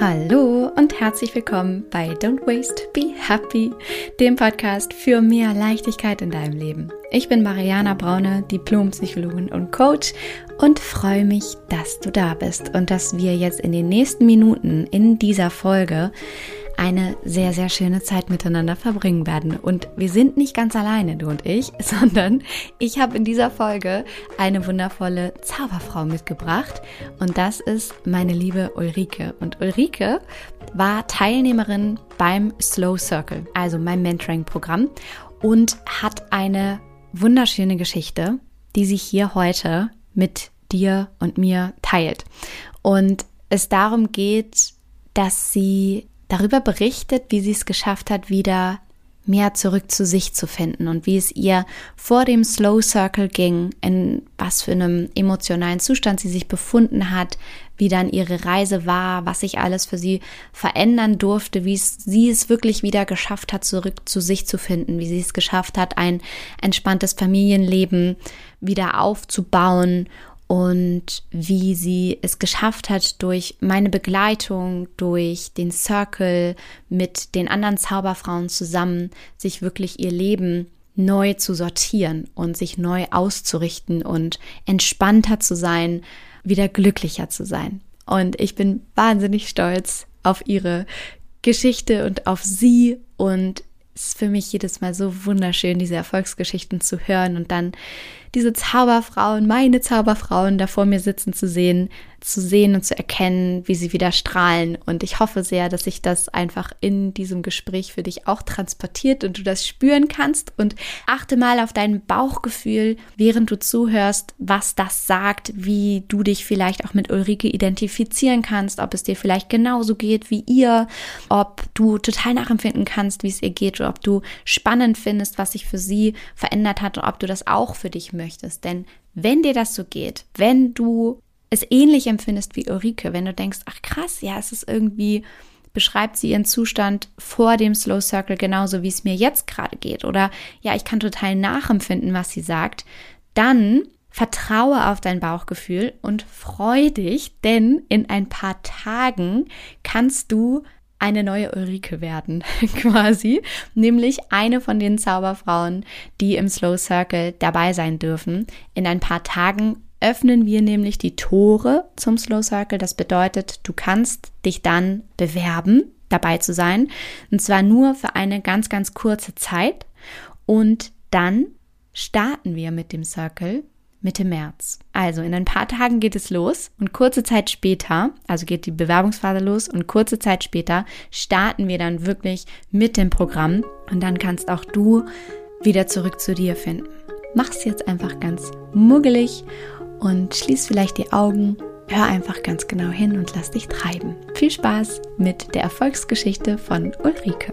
Hallo und herzlich willkommen bei Don't Waste, Be Happy, dem Podcast für mehr Leichtigkeit in deinem Leben. Ich bin Mariana Braune, Diplompsychologin und Coach und freue mich, dass du da bist und dass wir jetzt in den nächsten Minuten in dieser Folge eine sehr, sehr schöne Zeit miteinander verbringen werden. Und wir sind nicht ganz alleine, du und ich, sondern ich habe in dieser Folge eine wundervolle Zauberfrau mitgebracht. Und das ist meine liebe Ulrike. Und Ulrike war Teilnehmerin beim Slow Circle, also meinem Mentoring-Programm, und hat eine wunderschöne Geschichte, die sich hier heute mit dir und mir teilt. Und es darum geht, dass sie darüber berichtet, wie sie es geschafft hat, wieder mehr zurück zu sich zu finden und wie es ihr vor dem Slow Circle ging, in was für einem emotionalen Zustand sie sich befunden hat, wie dann ihre Reise war, was sich alles für sie verändern durfte, wie es, sie es wirklich wieder geschafft hat, zurück zu sich zu finden, wie sie es geschafft hat, ein entspanntes Familienleben wieder aufzubauen und wie sie es geschafft hat, durch meine Begleitung, durch den Circle mit den anderen Zauberfrauen zusammen, sich wirklich ihr Leben neu zu sortieren und sich neu auszurichten und entspannter zu sein, wieder glücklicher zu sein. Und ich bin wahnsinnig stolz auf ihre Geschichte und auf sie und es ist für mich jedes Mal so wunderschön, diese Erfolgsgeschichten zu hören und dann diese Zauberfrauen, meine Zauberfrauen da vor mir sitzen zu sehen, zu sehen und zu erkennen, wie sie wieder strahlen. Und ich hoffe sehr, dass sich das einfach in diesem Gespräch für dich auch transportiert und du das spüren kannst. Und achte mal auf dein Bauchgefühl, während du zuhörst, was das sagt, wie du dich vielleicht auch mit Ulrike identifizieren kannst, ob es dir vielleicht genauso geht wie ihr, ob du total nachempfinden kannst, wie es ihr geht, oder ob du spannend findest, was sich für sie verändert hat und ob du das auch für dich möchtest. Denn wenn dir das so geht, wenn du es ähnlich empfindest wie Ulrike, wenn du denkst, ach krass, ja, es ist irgendwie, beschreibt sie ihren Zustand vor dem Slow Circle genauso, wie es mir jetzt gerade geht. Oder ja, ich kann total nachempfinden, was sie sagt. Dann vertraue auf dein Bauchgefühl und freu dich, denn in ein paar Tagen kannst du eine neue Ulrike werden, quasi, nämlich eine von den Zauberfrauen, die im Slow Circle dabei sein dürfen. In ein paar Tagen öffnen wir nämlich die Tore zum Slow Circle. Das bedeutet, du kannst dich dann bewerben, dabei zu sein. Und zwar nur für eine ganz, ganz kurze Zeit. Und dann starten wir mit dem Circle Mitte März. Also in ein paar Tagen geht es los und kurze Zeit später, also geht die Bewerbungsphase los und kurze Zeit später starten wir dann wirklich mit dem Programm und dann kannst auch du wieder zurück zu dir finden. Mach's jetzt einfach ganz muggelig und schließ vielleicht die Augen, hör einfach ganz genau hin und lass dich treiben. Viel Spaß mit der Erfolgsgeschichte von Ulrike.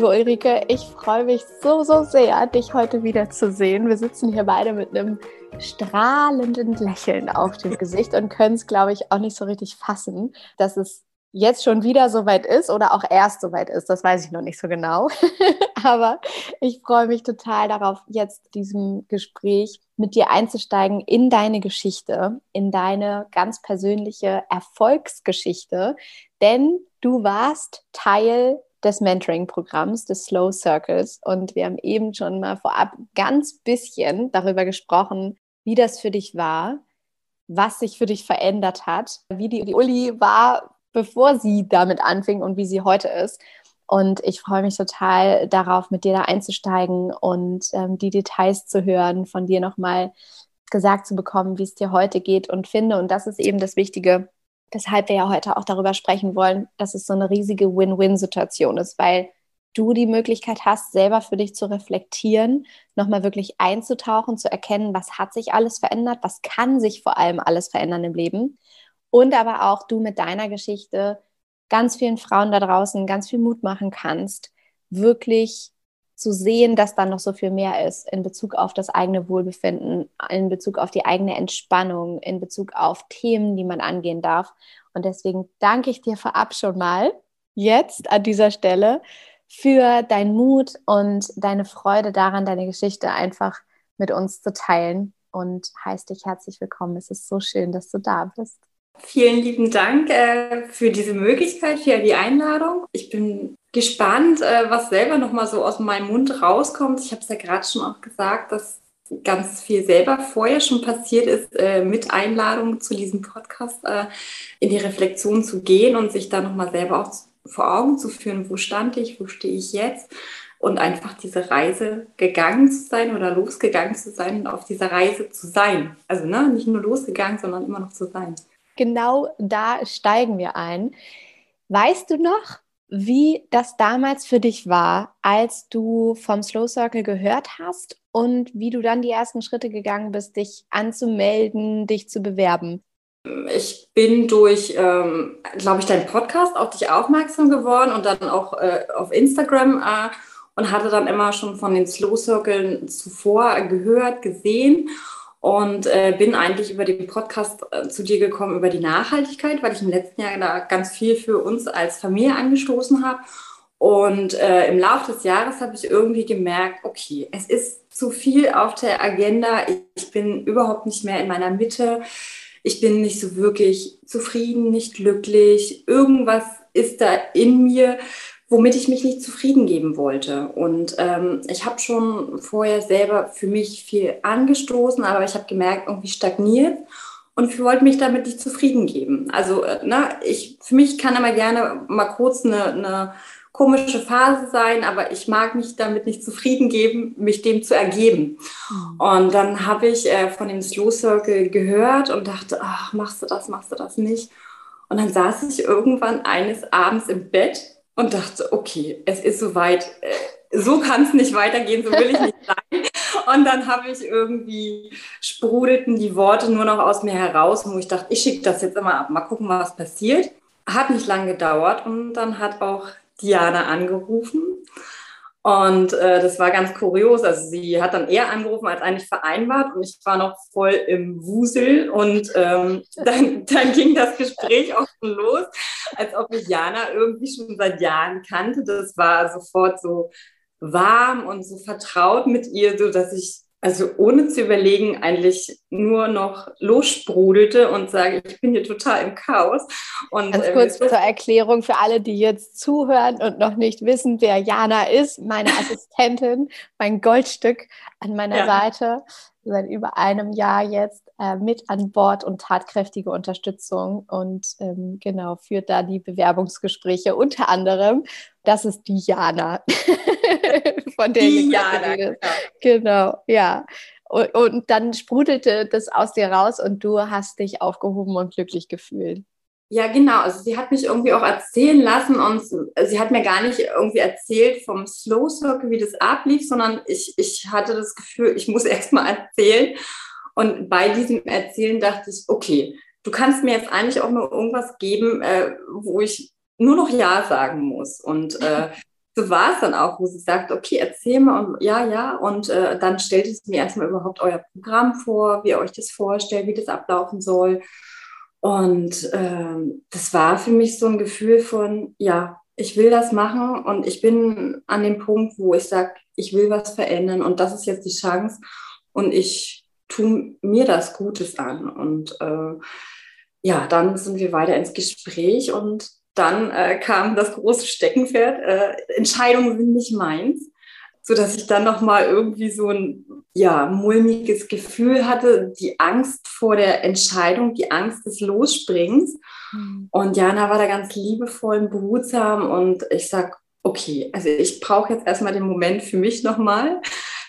Liebe Ulrike, ich freue mich so, so sehr, dich heute wieder zu sehen. Wir sitzen hier beide mit einem strahlenden Lächeln auf dem Gesicht und können es, glaube ich, auch nicht so richtig fassen, dass es jetzt schon wieder soweit ist oder auch erst soweit ist. Das weiß ich noch nicht so genau. Aber ich freue mich total darauf, jetzt diesem Gespräch mit dir einzusteigen in deine Geschichte, in deine ganz persönliche Erfolgsgeschichte. Denn du warst Teil des Mentoring-Programms, des Slow Circles. Und wir haben eben schon mal vorab ganz bisschen darüber gesprochen, wie das für dich war, was sich für dich verändert hat, wie die, die Uli war, bevor sie damit anfing und wie sie heute ist. Und ich freue mich total darauf, mit dir da einzusteigen und ähm, die Details zu hören, von dir nochmal gesagt zu bekommen, wie es dir heute geht und finde. Und das ist eben das Wichtige, weshalb wir ja heute auch darüber sprechen wollen, dass es so eine riesige Win-Win-Situation ist, weil du die Möglichkeit hast, selber für dich zu reflektieren, nochmal wirklich einzutauchen, zu erkennen, was hat sich alles verändert, was kann sich vor allem alles verändern im Leben. Und aber auch du mit deiner Geschichte ganz vielen Frauen da draußen ganz viel Mut machen kannst, wirklich zu sehen, dass da noch so viel mehr ist in Bezug auf das eigene Wohlbefinden, in Bezug auf die eigene Entspannung, in Bezug auf Themen, die man angehen darf. Und deswegen danke ich dir vorab schon mal jetzt an dieser Stelle für deinen Mut und deine Freude daran, deine Geschichte einfach mit uns zu teilen und heiße dich herzlich willkommen. Es ist so schön, dass du da bist. Vielen lieben Dank äh, für diese Möglichkeit, für die Einladung. Ich bin gespannt, äh, was selber nochmal so aus meinem Mund rauskommt. Ich habe es ja gerade schon auch gesagt, dass ganz viel selber vorher schon passiert ist, äh, mit Einladung zu diesem Podcast äh, in die Reflexion zu gehen und sich da nochmal selber auch vor Augen zu führen, wo stand ich, wo stehe ich jetzt und einfach diese Reise gegangen zu sein oder losgegangen zu sein und auf dieser Reise zu sein. Also ne, nicht nur losgegangen, sondern immer noch zu sein. Genau da steigen wir ein. Weißt du noch, wie das damals für dich war, als du vom Slow Circle gehört hast und wie du dann die ersten Schritte gegangen bist, dich anzumelden, dich zu bewerben? Ich bin durch, ähm, glaube ich, deinen Podcast auf dich aufmerksam geworden und dann auch äh, auf Instagram äh, und hatte dann immer schon von den Slow Circles zuvor gehört, gesehen und äh, bin eigentlich über den Podcast äh, zu dir gekommen über die Nachhaltigkeit, weil ich im letzten Jahr da ganz viel für uns als Familie angestoßen habe. Und äh, im Laufe des Jahres habe ich irgendwie gemerkt, okay, es ist zu viel auf der Agenda. Ich bin überhaupt nicht mehr in meiner Mitte. Ich bin nicht so wirklich zufrieden, nicht glücklich. Irgendwas ist da in mir, womit ich mich nicht zufrieden geben wollte. Und ähm, ich habe schon vorher selber für mich viel angestoßen, aber ich habe gemerkt, irgendwie stagniert und wollte mich damit nicht zufrieden geben. Also äh, ne, ich, für mich kann immer gerne mal kurz eine, eine komische Phase sein, aber ich mag mich damit nicht zufrieden geben, mich dem zu ergeben. Mhm. Und dann habe ich äh, von dem Slow Circle gehört und dachte, ach, machst du das, machst du das nicht? Und dann saß ich irgendwann eines Abends im Bett und dachte, okay, es ist soweit, äh, so kann es nicht weitergehen, so will ich nicht sein. Und dann habe ich irgendwie sprudelten die Worte nur noch aus mir heraus, wo ich dachte, ich schicke das jetzt immer ab, mal gucken, was passiert. Hat nicht lange gedauert und dann hat auch Diana angerufen und äh, das war ganz kurios. Also sie hat dann eher angerufen als eigentlich vereinbart und ich war noch voll im Wusel und ähm, dann, dann ging das Gespräch auch schon los, als ob ich Jana irgendwie schon seit Jahren kannte. Das war sofort so warm und so vertraut mit ihr, so dass ich also ohne zu überlegen, eigentlich nur noch lossprudelte und sage, ich bin hier total im Chaos. Und, Ganz ähm, kurz zur Erklärung für alle, die jetzt zuhören und noch nicht wissen, wer Jana ist, meine Assistentin, mein Goldstück an meiner ja. Seite, seit über einem Jahr jetzt äh, mit an Bord und tatkräftige Unterstützung und ähm, genau führt da die Bewerbungsgespräche unter anderem. Das ist die Jana. von der die Jana, genau. genau, ja. Und, und dann sprudelte das aus dir raus und du hast dich aufgehoben und glücklich gefühlt. Ja, genau. Also sie hat mich irgendwie auch erzählen lassen und sie hat mir gar nicht irgendwie erzählt vom Slow Circle, wie das ablief, sondern ich, ich hatte das Gefühl, ich muss erst mal erzählen. Und bei diesem Erzählen dachte ich, okay, du kannst mir jetzt eigentlich auch nur irgendwas geben, äh, wo ich nur noch Ja sagen muss. Und äh, so war es dann auch, wo sie sagt, okay, erzähl mal und ja, ja. Und äh, dann stellt es mir erstmal überhaupt euer Programm vor, wie ihr euch das vorstellt, wie das ablaufen soll. Und ähm, das war für mich so ein Gefühl von, ja, ich will das machen und ich bin an dem Punkt, wo ich sage, ich will was verändern und das ist jetzt die Chance und ich tue mir das Gutes an. Und äh, ja, dann sind wir weiter ins Gespräch und dann äh, kam das große Steckenpferd, äh, Entscheidungen sind nicht meins, so dass ich dann noch mal irgendwie so ein ja mulmiges Gefühl hatte, die Angst vor der Entscheidung, die Angst des Losspringens. Mhm. Und Jana war da ganz liebevoll und behutsam und ich sag, okay, also ich brauche jetzt erstmal den Moment für mich noch mal.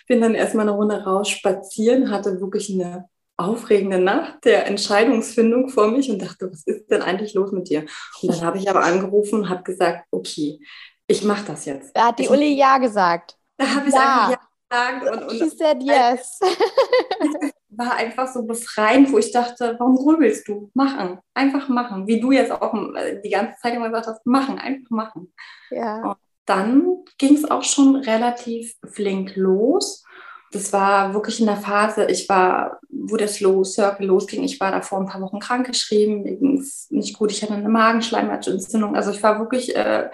Bin dann erstmal eine Runde raus spazieren, hatte wirklich eine aufregende Nacht der Entscheidungsfindung vor mich und dachte, was ist denn eigentlich los mit dir? Und dann habe ich aber angerufen und habe gesagt, okay, ich mache das jetzt. Da hat die ich, Uli ja gesagt. Da habe ich ja. einfach ja gesagt. Und, und She said yes. war einfach so befreiend, wo ich dachte, warum grübelst du? Machen, einfach machen. Wie du jetzt auch die ganze Zeit immer gesagt hast, machen, einfach machen. Ja. Und dann ging es auch schon relativ flink los das war wirklich in der Phase, ich war, wo der Slow Circle losging, ich war da vor ein paar Wochen krankgeschrieben, mir ging es nicht gut, ich hatte eine Magenschleimhautentzündung, also ich war wirklich äh,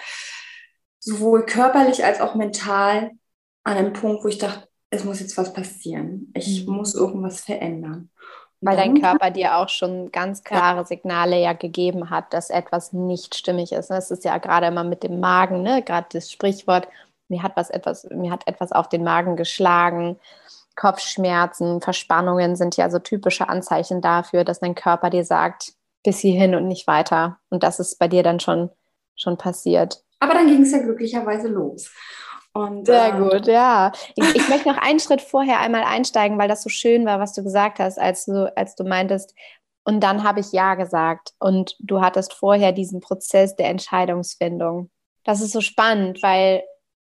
sowohl körperlich als auch mental an einem Punkt, wo ich dachte, es muss jetzt was passieren. Ich mhm. muss irgendwas verändern. Weil dein Körper dir auch schon ganz klare Signale ja gegeben hat, dass etwas nicht stimmig ist. Das ist ja gerade immer mit dem Magen, ne? gerade das Sprichwort, mir hat was etwas, mir hat etwas auf den Magen geschlagen. Kopfschmerzen, Verspannungen sind ja so typische Anzeichen dafür, dass dein Körper dir sagt, bis hierhin und nicht weiter. Und das ist bei dir dann schon, schon passiert. Aber dann ging es ja glücklicherweise los. Und, Sehr äh, gut, ja. Ich, ich, möchte noch einen Schritt vorher einmal einsteigen, weil das so schön war, was du gesagt hast, als du, als du meintest, und dann habe ich Ja gesagt. Und du hattest vorher diesen Prozess der Entscheidungsfindung. Das ist so spannend, weil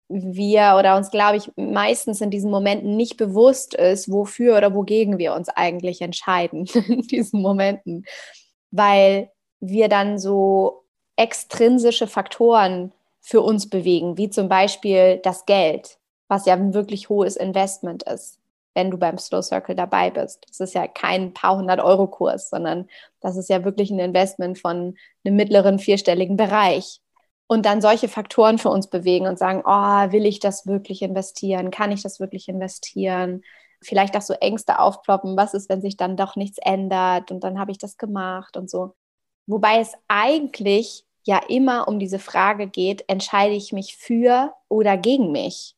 wir oder uns, glaube ich, meistens in diesen Momenten nicht bewusst ist, wofür oder wogegen wir uns eigentlich entscheiden in diesen Momenten, weil wir dann so extrinsische Faktoren für uns bewegen, wie zum Beispiel das Geld, was ja ein wirklich hohes Investment ist, wenn du beim Slow Circle dabei bist. Das ist ja kein paar hundert Euro Kurs, sondern das ist ja wirklich ein Investment von einem mittleren vierstelligen Bereich und dann solche Faktoren für uns bewegen und sagen, oh, will ich das wirklich investieren? Kann ich das wirklich investieren? Vielleicht auch so Ängste aufploppen, was ist, wenn sich dann doch nichts ändert und dann habe ich das gemacht und so. Wobei es eigentlich ja immer um diese Frage geht, entscheide ich mich für oder gegen mich?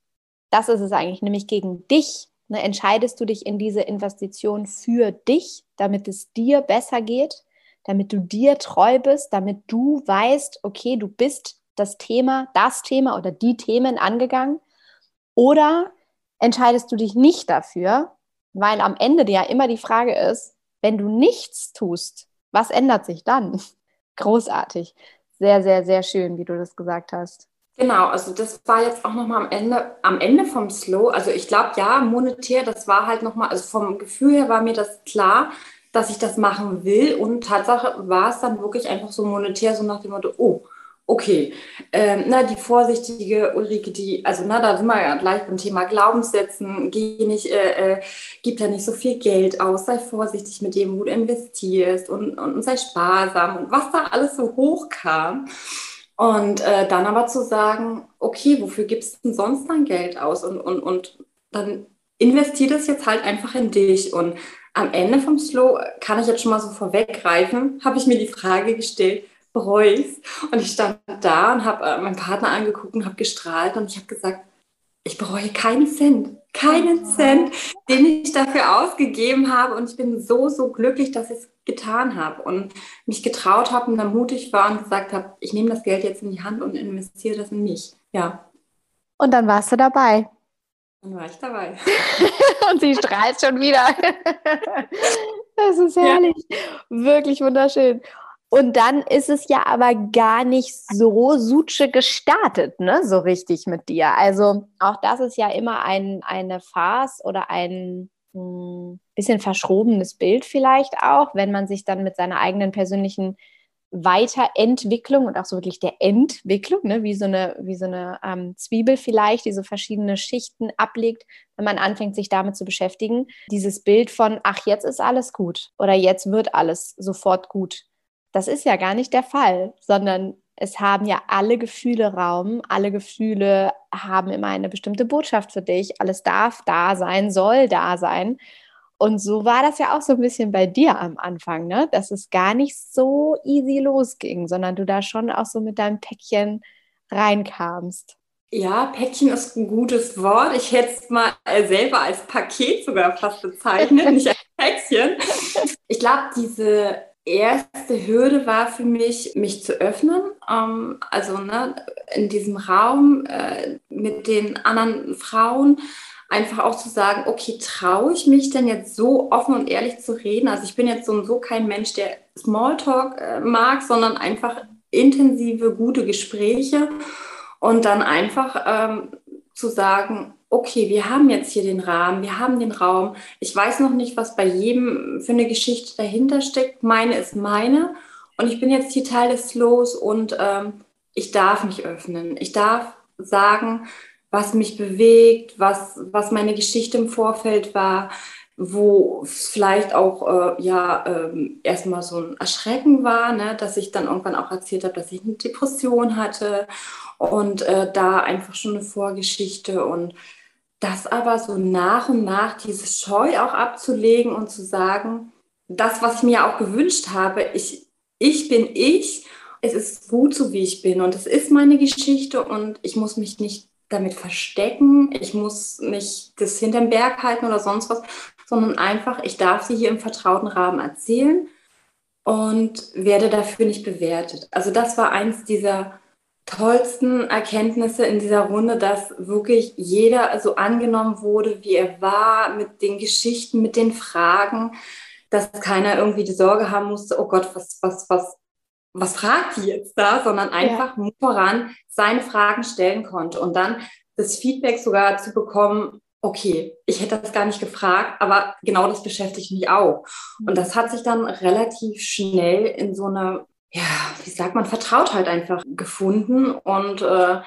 Das ist es eigentlich, nämlich gegen dich. Ne? Entscheidest du dich in diese Investition für dich, damit es dir besser geht? damit du dir treu bist, damit du weißt, okay, du bist das Thema, das Thema oder die Themen angegangen? Oder entscheidest du dich nicht dafür, weil am Ende ja immer die Frage ist, wenn du nichts tust, was ändert sich dann? Großartig. Sehr, sehr, sehr schön, wie du das gesagt hast. Genau, also das war jetzt auch nochmal am Ende, am Ende vom Slow. Also ich glaube, ja, monetär, das war halt nochmal, also vom Gefühl her war mir das klar, dass ich das machen will. Und Tatsache war es dann wirklich einfach so monetär, so nach dem Motto, oh, okay, ähm, na, die vorsichtige Ulrike, die, also na, da sind wir ja gleich beim Thema Glaubenssätzen, geh nicht, äh, äh, gib da nicht so viel Geld aus, sei vorsichtig mit dem, wo du investierst und, und, und sei sparsam und was da alles so hochkam. Und äh, dann aber zu sagen, okay, wofür gibst du denn sonst dein Geld aus? Und, und, und dann investier das jetzt halt einfach in dich. Und am Ende vom Slow kann ich jetzt schon mal so vorweggreifen, habe ich mir die Frage gestellt, bereue ich Und ich stand da und habe äh, meinen Partner angeguckt und habe gestrahlt und ich habe gesagt, ich bereue keinen Cent, keinen Cent, den ich dafür ausgegeben habe. Und ich bin so, so glücklich, dass ich es getan habe und mich getraut habe und dann mutig war und gesagt habe, ich nehme das Geld jetzt in die Hand und investiere das in mich. Ja. Und dann warst du dabei. Dann war ich dabei. und sie strahlt schon wieder. das ist herrlich. Ja. Wirklich wunderschön. Und dann ist es ja aber gar nicht so Suche gestartet, ne, so richtig mit dir. Also auch das ist ja immer ein, eine Farce oder ein mh, hm, bisschen verschrobenes Bild vielleicht auch, wenn man sich dann mit seiner eigenen persönlichen Weiterentwicklung und auch so wirklich der Entwicklung, ne, wie so eine, wie so eine ähm, Zwiebel vielleicht, die so verschiedene Schichten ablegt, wenn man anfängt, sich damit zu beschäftigen. Dieses Bild von, ach, jetzt ist alles gut oder jetzt wird alles sofort gut. Das ist ja gar nicht der Fall, sondern es haben ja alle Gefühle Raum, alle Gefühle haben immer eine bestimmte Botschaft für dich, alles darf da sein, soll da sein. Und so war das ja auch so ein bisschen bei dir am Anfang, ne? dass es gar nicht so easy losging, sondern du da schon auch so mit deinem Päckchen reinkamst. Ja, Päckchen ist ein gutes Wort. Ich hätte es mal selber als Paket sogar fast bezeichnet, nicht als Päckchen. Ich glaube, diese erste Hürde war für mich, mich zu öffnen. Ähm, also ne, in diesem Raum äh, mit den anderen Frauen einfach auch zu sagen, okay, traue ich mich denn jetzt so offen und ehrlich zu reden? Also ich bin jetzt so und so kein Mensch, der Smalltalk äh, mag, sondern einfach intensive, gute Gespräche und dann einfach ähm, zu sagen, okay, wir haben jetzt hier den Rahmen, wir haben den Raum. Ich weiß noch nicht, was bei jedem für eine Geschichte dahinter steckt. Meine ist meine und ich bin jetzt hier Teil des Slows und ähm, ich darf mich öffnen. Ich darf sagen, was mich bewegt, was, was meine Geschichte im Vorfeld war, wo vielleicht auch äh, ja ähm, erstmal so ein Erschrecken war, ne, dass ich dann irgendwann auch erzählt habe, dass ich eine Depression hatte und äh, da einfach schon eine Vorgeschichte und das aber so nach und nach diese Scheu auch abzulegen und zu sagen, das, was ich mir auch gewünscht habe, ich, ich bin ich, es ist gut so, wie ich bin und es ist meine Geschichte und ich muss mich nicht damit verstecken, ich muss nicht das hinterm Berg halten oder sonst was, sondern einfach, ich darf sie hier im vertrauten Rahmen erzählen und werde dafür nicht bewertet. Also das war eins dieser tollsten Erkenntnisse in dieser Runde, dass wirklich jeder so angenommen wurde, wie er war, mit den Geschichten, mit den Fragen, dass keiner irgendwie die Sorge haben musste, oh Gott, was, was, was, was fragt die jetzt da, sondern einfach ja. voran seine Fragen stellen konnte und dann das Feedback sogar zu bekommen, okay, ich hätte das gar nicht gefragt, aber genau das beschäftigt mich auch. Und das hat sich dann relativ schnell in so eine, ja, wie sagt man, Vertrautheit einfach gefunden und äh,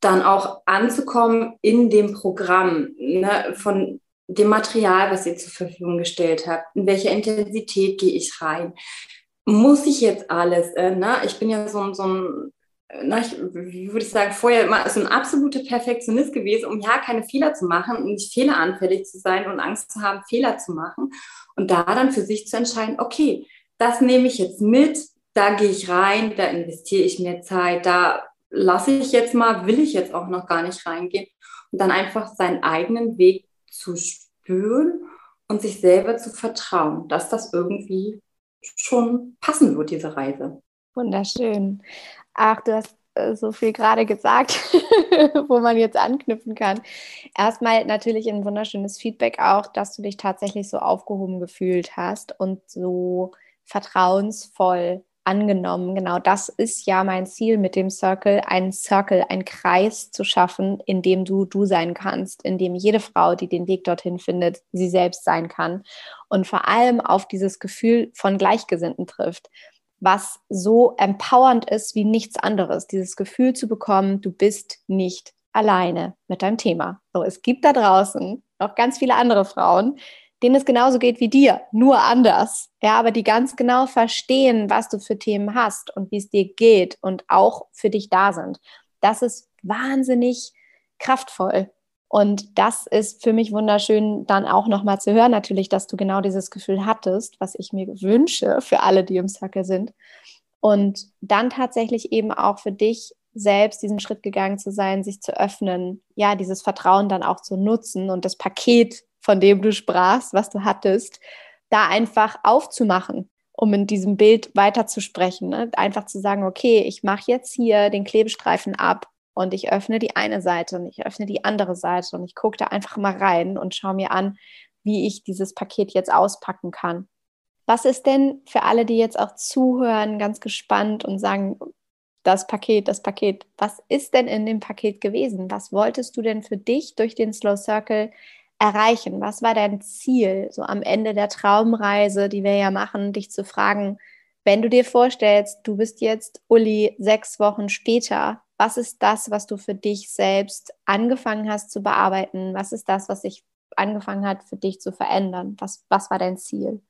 dann auch anzukommen in dem Programm ne, von dem Material, was ihr zur Verfügung gestellt habt, in welcher Intensität gehe ich rein, muss ich jetzt alles, äh, ne? ich bin ja so, so ein na, ich, wie würde ich sagen, vorher immer so ein absoluter Perfektionist gewesen, um ja keine Fehler zu machen und nicht fehleranfällig zu sein und Angst zu haben, Fehler zu machen. Und da dann für sich zu entscheiden, okay, das nehme ich jetzt mit, da gehe ich rein, da investiere ich mir Zeit, da lasse ich jetzt mal, will ich jetzt auch noch gar nicht reingehen. Und dann einfach seinen eigenen Weg zu spüren und sich selber zu vertrauen, dass das irgendwie schon passen wird, diese Reise. Wunderschön. Ach, du hast äh, so viel gerade gesagt, wo man jetzt anknüpfen kann. Erstmal natürlich ein wunderschönes Feedback auch, dass du dich tatsächlich so aufgehoben gefühlt hast und so vertrauensvoll angenommen. Genau das ist ja mein Ziel mit dem Circle, einen Circle, einen Kreis zu schaffen, in dem du du sein kannst, in dem jede Frau, die den Weg dorthin findet, sie selbst sein kann und vor allem auf dieses Gefühl von Gleichgesinnten trifft was so empowernd ist wie nichts anderes. Dieses Gefühl zu bekommen, du bist nicht alleine mit deinem Thema. So, es gibt da draußen noch ganz viele andere Frauen, denen es genauso geht wie dir, nur anders. Ja, aber die ganz genau verstehen, was du für Themen hast und wie es dir geht und auch für dich da sind. Das ist wahnsinnig kraftvoll. Und das ist für mich wunderschön, dann auch nochmal zu hören, natürlich, dass du genau dieses Gefühl hattest, was ich mir wünsche für alle, die im Circle sind. Und dann tatsächlich eben auch für dich selbst diesen Schritt gegangen zu sein, sich zu öffnen, ja, dieses Vertrauen dann auch zu nutzen und das Paket, von dem du sprachst, was du hattest, da einfach aufzumachen, um in diesem Bild weiterzusprechen. Ne? Einfach zu sagen, okay, ich mache jetzt hier den Klebestreifen ab und ich öffne die eine Seite und ich öffne die andere Seite und ich gucke da einfach mal rein und schaue mir an, wie ich dieses Paket jetzt auspacken kann. Was ist denn für alle, die jetzt auch zuhören, ganz gespannt und sagen, das Paket, das Paket, was ist denn in dem Paket gewesen? Was wolltest du denn für dich durch den Slow Circle erreichen? Was war dein Ziel, so am Ende der Traumreise, die wir ja machen, dich zu fragen, wenn du dir vorstellst, du bist jetzt Uli sechs Wochen später, was ist das, was du für dich selbst angefangen hast zu bearbeiten? Was ist das, was sich angefangen hat, für dich zu verändern? Was, was war dein Ziel?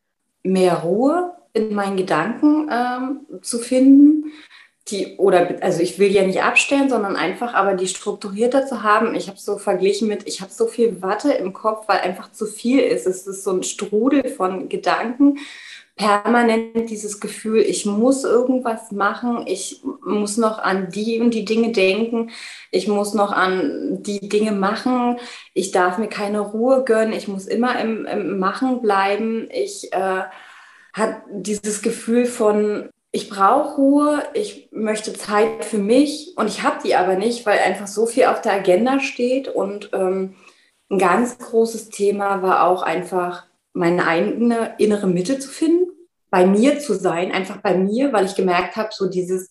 Mehr Ruhe in meinen Gedanken ähm, zu finden. Die, oder also ich will ja nicht abstellen, sondern einfach aber die strukturierter zu haben. Ich habe so verglichen mit, ich habe so viel Watte im Kopf, weil einfach zu viel ist. Es ist so ein Strudel von Gedanken permanent dieses Gefühl, ich muss irgendwas machen, ich muss noch an die und die Dinge denken, ich muss noch an die Dinge machen, ich darf mir keine Ruhe gönnen, ich muss immer im, im Machen bleiben, ich äh, habe dieses Gefühl von, ich brauche Ruhe, ich möchte Zeit für mich und ich habe die aber nicht, weil einfach so viel auf der Agenda steht. Und ähm, ein ganz großes Thema war auch einfach meine eigene innere Mitte zu finden bei mir zu sein, einfach bei mir, weil ich gemerkt habe, so dieses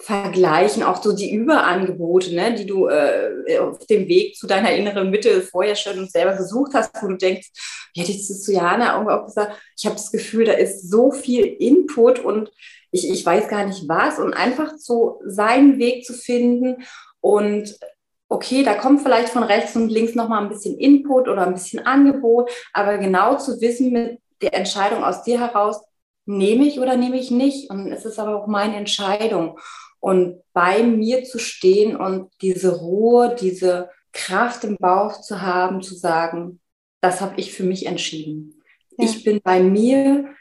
Vergleichen, auch so die Überangebote, ne, die du äh, auf dem Weg zu deiner inneren Mitte vorher schon selber gesucht hast, wo du denkst, wie hätte ich das zu Jana auch gesagt, ich habe das Gefühl, da ist so viel Input und ich, ich weiß gar nicht was und einfach so seinen Weg zu finden und okay, da kommt vielleicht von rechts und links nochmal ein bisschen Input oder ein bisschen Angebot, aber genau zu wissen mit der Entscheidung aus dir heraus, nehme ich oder nehme ich nicht. Und es ist aber auch meine Entscheidung. Und bei mir zu stehen und diese Ruhe, diese Kraft im Bauch zu haben, zu sagen, das habe ich für mich entschieden. Ja. Ich bin bei mir,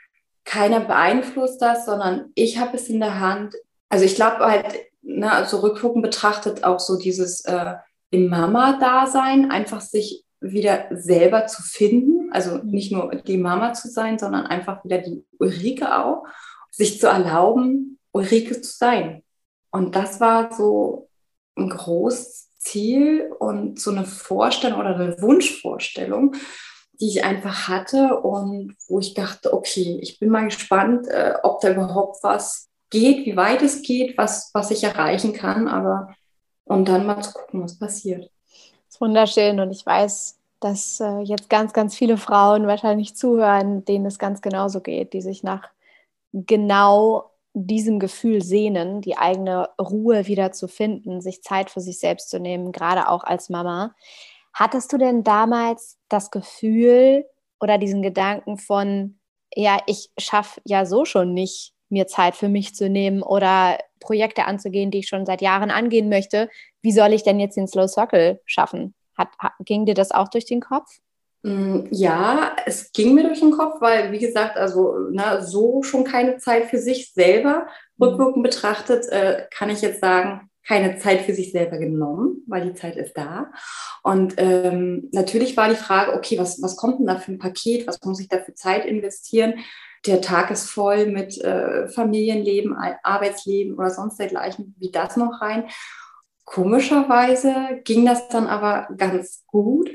keiner beeinflusst das, sondern ich habe es in der Hand. Also ich glaube halt, ne, also rückgucken betrachtet auch so dieses äh, im Mama-Dasein, einfach sich wieder selber zu finden, also mhm. nicht nur die Mama zu sein, sondern einfach wieder die Ulrike auch, sich zu erlauben, Ulrike zu sein. Und das war so ein großes Ziel und so eine Vorstellung oder eine Wunschvorstellung, die ich einfach hatte und wo ich dachte, okay, ich bin mal gespannt, äh, ob da überhaupt was geht, wie weit es geht, was, was ich erreichen kann, aber und dann mal zu gucken, was passiert. Wunderschön und ich weiß, dass äh, jetzt ganz, ganz viele Frauen wahrscheinlich zuhören, denen es ganz genauso geht, die sich nach genau diesem Gefühl sehnen, die eigene Ruhe wieder zu finden, sich Zeit für sich selbst zu nehmen, gerade auch als Mama. Hattest du denn damals das Gefühl oder diesen Gedanken von, ja, ich schaffe ja so schon nicht, mir Zeit für mich zu nehmen oder Projekte anzugehen, die ich schon seit Jahren angehen möchte. Wie soll ich denn jetzt den Slow Circle schaffen? Hat, ging dir das auch durch den Kopf? Mm, ja, es ging mir durch den Kopf, weil, wie gesagt, also na, so schon keine Zeit für sich selber. Mhm. Rückwirkend betrachtet äh, kann ich jetzt sagen, keine Zeit für sich selber genommen, weil die Zeit ist da. Und ähm, natürlich war die Frage, okay, was, was kommt denn da für ein Paket? Was muss ich da für Zeit investieren? Der Tag ist voll mit äh, Familienleben, Arbeitsleben oder sonst dergleichen, wie das noch rein. Komischerweise ging das dann aber ganz gut.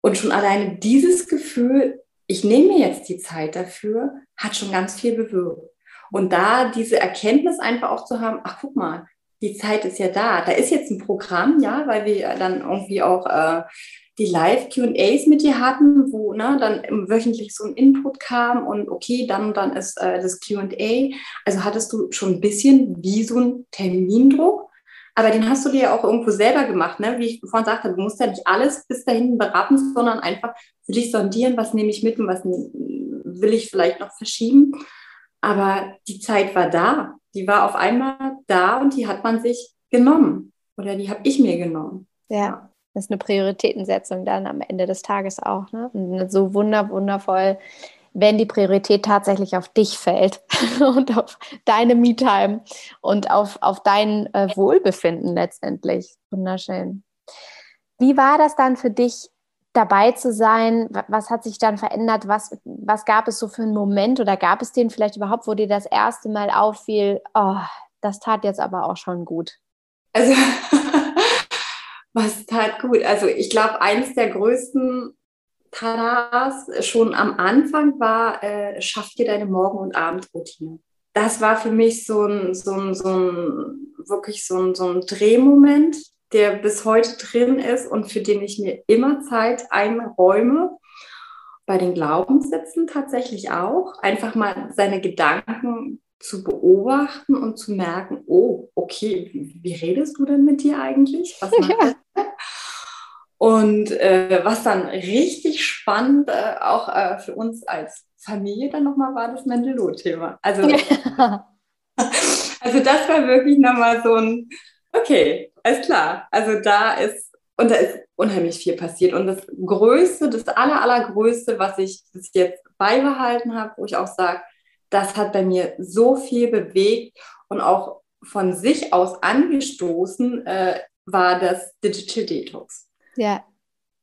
Und schon alleine dieses Gefühl, ich nehme mir jetzt die Zeit dafür, hat schon ganz viel bewirkt. Und da diese Erkenntnis einfach auch zu haben, ach guck mal, die Zeit ist ja da. Da ist jetzt ein Programm, ja, weil wir dann irgendwie auch äh, die Live-QAs mit dir hatten, wo ne, dann wöchentlich so ein Input kam und okay, dann dann ist äh, das QA. Also hattest du schon ein bisschen wie so ein Termindruck. Aber den hast du dir ja auch irgendwo selber gemacht, ne? Wie ich vorhin sagte, du musst ja nicht alles bis dahin beraten, sondern einfach für dich sondieren, was nehme ich mit und was will ich vielleicht noch verschieben. Aber die Zeit war da. Die war auf einmal da und die hat man sich genommen. Oder die habe ich mir genommen. Ja, das ist eine Prioritätensetzung dann am Ende des Tages auch. Ne? Und so wunder, wundervoll wenn die Priorität tatsächlich auf dich fällt und auf deine Me-Time und auf, auf dein äh, Wohlbefinden letztendlich. Wunderschön. Wie war das dann für dich, dabei zu sein? Was hat sich dann verändert? Was, was gab es so für einen Moment oder gab es den vielleicht überhaupt, wo dir das erste Mal auffiel, oh, das tat jetzt aber auch schon gut? Also, was tat gut? Also, ich glaube, eines der größten Tadas schon am Anfang war, äh, schaff dir deine Morgen- und Abendroutine. Das war für mich so ein, so ein, so ein wirklich so ein, so ein Drehmoment, der bis heute drin ist und für den ich mir immer Zeit einräume. Bei den Glaubenssätzen tatsächlich auch. Einfach mal seine Gedanken zu beobachten und zu merken, oh, okay, wie, wie redest du denn mit dir eigentlich? Was macht ja. das? Und äh, was dann richtig spannend äh, auch äh, für uns als Familie dann nochmal war, das Mendelot-Thema. Also, ja. also das war wirklich nochmal so ein, okay, alles klar. Also da ist, und da ist unheimlich viel passiert. Und das Größte, das aller, allergrößte, was ich bis jetzt beibehalten habe, wo ich auch sage, das hat bei mir so viel bewegt und auch von sich aus angestoßen, äh, war das Digital Detox. Ja.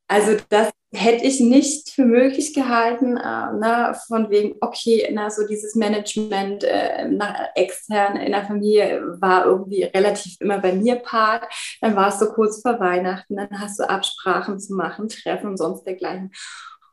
Also das hätte ich nicht für möglich gehalten, äh, na, von wegen, okay, na, so dieses Management äh, nach, extern in der Familie war irgendwie relativ immer bei mir Part. Dann war es so kurz vor Weihnachten, dann hast du Absprachen zu machen, Treffen und sonst dergleichen.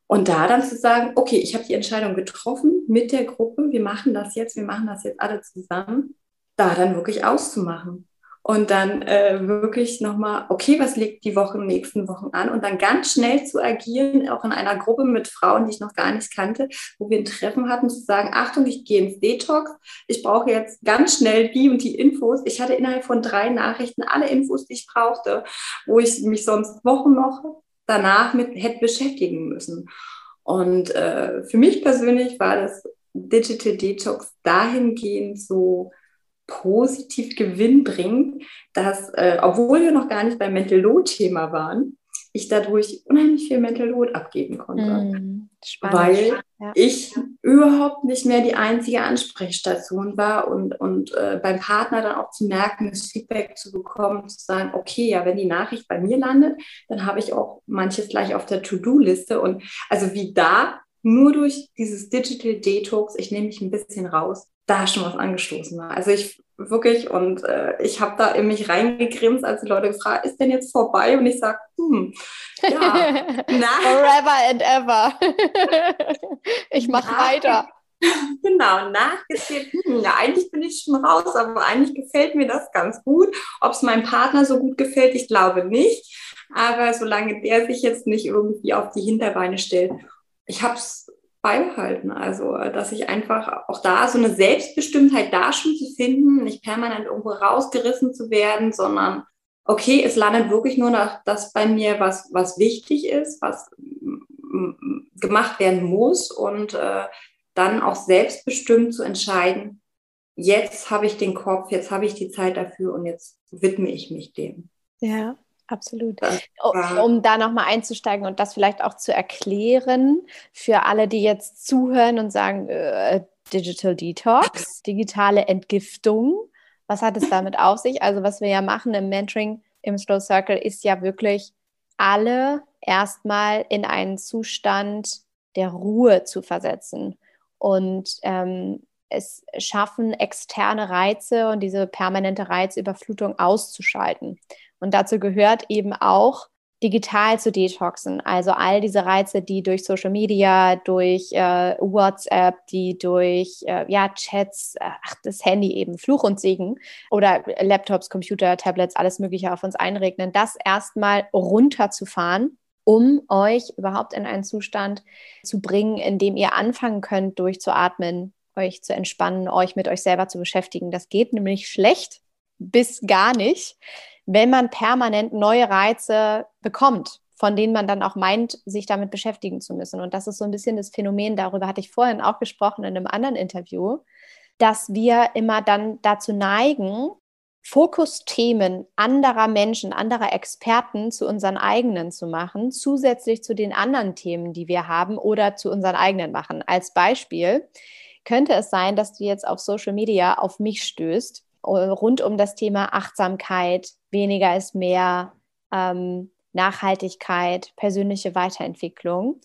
Und da dann zu sagen, okay, ich habe die Entscheidung getroffen mit der Gruppe, wir machen das jetzt, wir machen das jetzt alle zusammen, da dann wirklich auszumachen. Und dann äh, wirklich nochmal, okay, was liegt die Woche, nächsten Wochen an und dann ganz schnell zu agieren, auch in einer Gruppe mit Frauen, die ich noch gar nicht kannte, wo wir ein Treffen hatten, zu sagen, Achtung, ich gehe ins Detox, ich brauche jetzt ganz schnell die und die Infos. Ich hatte innerhalb von drei Nachrichten alle Infos, die ich brauchte, wo ich mich sonst Wochen noch danach mit hätte beschäftigen müssen. Und äh, für mich persönlich war das Digital Detox dahingehend so, positiv Gewinn bringt, dass, äh, obwohl wir noch gar nicht beim Mental Load-Thema waren, ich dadurch unheimlich viel Mental Load abgeben konnte. Mm, weil ja. ich überhaupt nicht mehr die einzige Ansprechstation war und, und äh, beim Partner dann auch zu merken, das Feedback zu bekommen, zu sagen, okay, ja, wenn die Nachricht bei mir landet, dann habe ich auch manches gleich auf der To-Do-Liste. Und also wie da nur durch dieses Digital Detox, ich nehme mich ein bisschen raus, da schon was angestoßen war. Also ich wirklich und äh, ich habe da in mich reingegrinst, als die Leute gefragt, ist denn jetzt vorbei? Und ich sage, hm, ja, forever and ever. ich mache weiter. Genau, nachgezählt, hm, ja, eigentlich bin ich schon raus, aber eigentlich gefällt mir das ganz gut. Ob es meinem Partner so gut gefällt, ich glaube nicht. Aber solange der sich jetzt nicht irgendwie auf die Hinterbeine stellt, ich habe es beibehalten. Also, äh, dass ich einfach auch da so eine Selbstbestimmtheit da schon zu finden, nicht permanent irgendwo rausgerissen zu werden, sondern okay, es landet wirklich nur nach das bei mir, was, was wichtig ist, was gemacht werden muss und äh, dann auch selbstbestimmt zu entscheiden, jetzt habe ich den Kopf, jetzt habe ich die Zeit dafür und jetzt widme ich mich dem. Ja, Absolut. Um da nochmal einzusteigen und das vielleicht auch zu erklären für alle, die jetzt zuhören und sagen, äh, Digital Detox, digitale Entgiftung, was hat es damit auf sich? Also was wir ja machen im Mentoring, im Slow Circle, ist ja wirklich alle erstmal in einen Zustand der Ruhe zu versetzen und ähm, es schaffen, externe Reize und diese permanente Reizüberflutung auszuschalten. Und dazu gehört eben auch, digital zu detoxen. Also all diese Reize, die durch Social Media, durch äh, WhatsApp, die durch äh, ja, Chats, äh, ach, das Handy eben, Fluch und Segen oder Laptops, Computer, Tablets, alles Mögliche auf uns einregnen, das erstmal runterzufahren um euch überhaupt in einen Zustand zu bringen, in dem ihr anfangen könnt, durchzuatmen, euch zu entspannen, euch mit euch selber zu beschäftigen. Das geht nämlich schlecht bis gar nicht, wenn man permanent neue Reize bekommt, von denen man dann auch meint, sich damit beschäftigen zu müssen. Und das ist so ein bisschen das Phänomen, darüber hatte ich vorhin auch gesprochen in einem anderen Interview, dass wir immer dann dazu neigen, Fokusthemen anderer Menschen, anderer Experten zu unseren eigenen zu machen, zusätzlich zu den anderen Themen, die wir haben oder zu unseren eigenen machen. Als Beispiel könnte es sein, dass du jetzt auf Social Media auf mich stößt rund um das Thema Achtsamkeit, weniger ist mehr, ähm, Nachhaltigkeit, persönliche Weiterentwicklung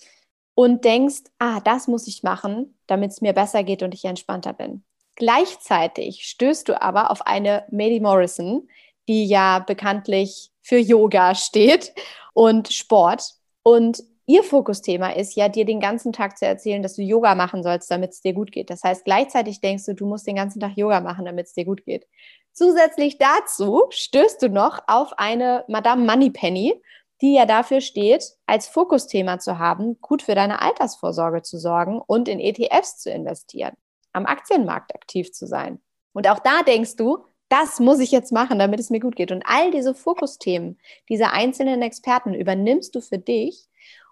und denkst, ah, das muss ich machen, damit es mir besser geht und ich entspannter bin. Gleichzeitig stößt du aber auf eine Mady Morrison, die ja bekanntlich für Yoga steht und Sport. Und ihr Fokusthema ist ja, dir den ganzen Tag zu erzählen, dass du Yoga machen sollst, damit es dir gut geht. Das heißt, gleichzeitig denkst du, du musst den ganzen Tag Yoga machen, damit es dir gut geht. Zusätzlich dazu stößt du noch auf eine Madame Moneypenny, die ja dafür steht, als Fokusthema zu haben, gut für deine Altersvorsorge zu sorgen und in ETFs zu investieren, am Aktienmarkt aktiv zu sein. Und auch da denkst du, das muss ich jetzt machen, damit es mir gut geht. Und all diese Fokusthemen, diese einzelnen Experten übernimmst du für dich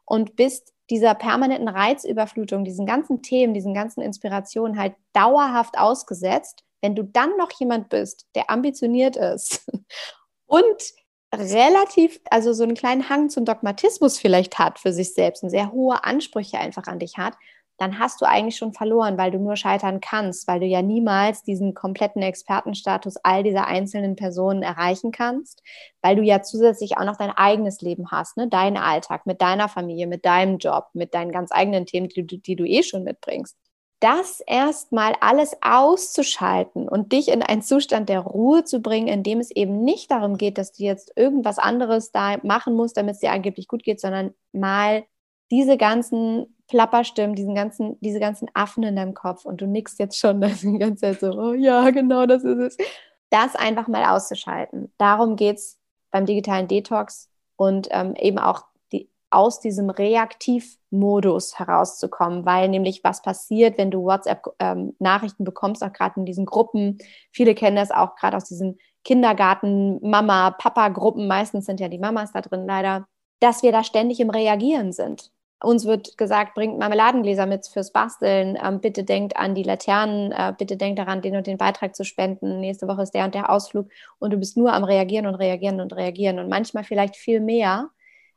und bist dieser permanenten Reizüberflutung, diesen ganzen Themen, diesen ganzen Inspirationen halt dauerhaft ausgesetzt, wenn du dann noch jemand bist, der ambitioniert ist und relativ, also so einen kleinen Hang zum Dogmatismus vielleicht hat für sich selbst und sehr hohe Ansprüche einfach an dich hat, dann hast du eigentlich schon verloren, weil du nur scheitern kannst, weil du ja niemals diesen kompletten Expertenstatus all dieser einzelnen Personen erreichen kannst, weil du ja zusätzlich auch noch dein eigenes Leben hast, ne? deinen Alltag mit deiner Familie, mit deinem Job, mit deinen ganz eigenen Themen, die die du eh schon mitbringst. Das erstmal alles auszuschalten und dich in einen Zustand der Ruhe zu bringen, in dem es eben nicht darum geht, dass du jetzt irgendwas anderes da machen musst, damit es dir angeblich gut geht, sondern mal diese ganzen Plapperstimmen, diesen ganzen, diese ganzen Affen in deinem Kopf und du nickst jetzt schon die ganze Zeit so, oh ja, genau, das ist es. das einfach mal auszuschalten. Darum geht es beim digitalen Detox und ähm, eben auch die, aus diesem Reaktivmodus herauszukommen, weil nämlich was passiert, wenn du WhatsApp-Nachrichten ähm, bekommst, auch gerade in diesen Gruppen. Viele kennen das auch gerade aus diesen Kindergarten, Mama, Papa-Gruppen. Meistens sind ja die Mamas da drin leider, dass wir da ständig im Reagieren sind. Uns wird gesagt, bringt Marmeladengläser mit fürs Basteln. Ähm, bitte denkt an die Laternen. Äh, bitte denkt daran, den und den Beitrag zu spenden. Nächste Woche ist der und der Ausflug. Und du bist nur am Reagieren und Reagieren und Reagieren. Und manchmal vielleicht viel mehr,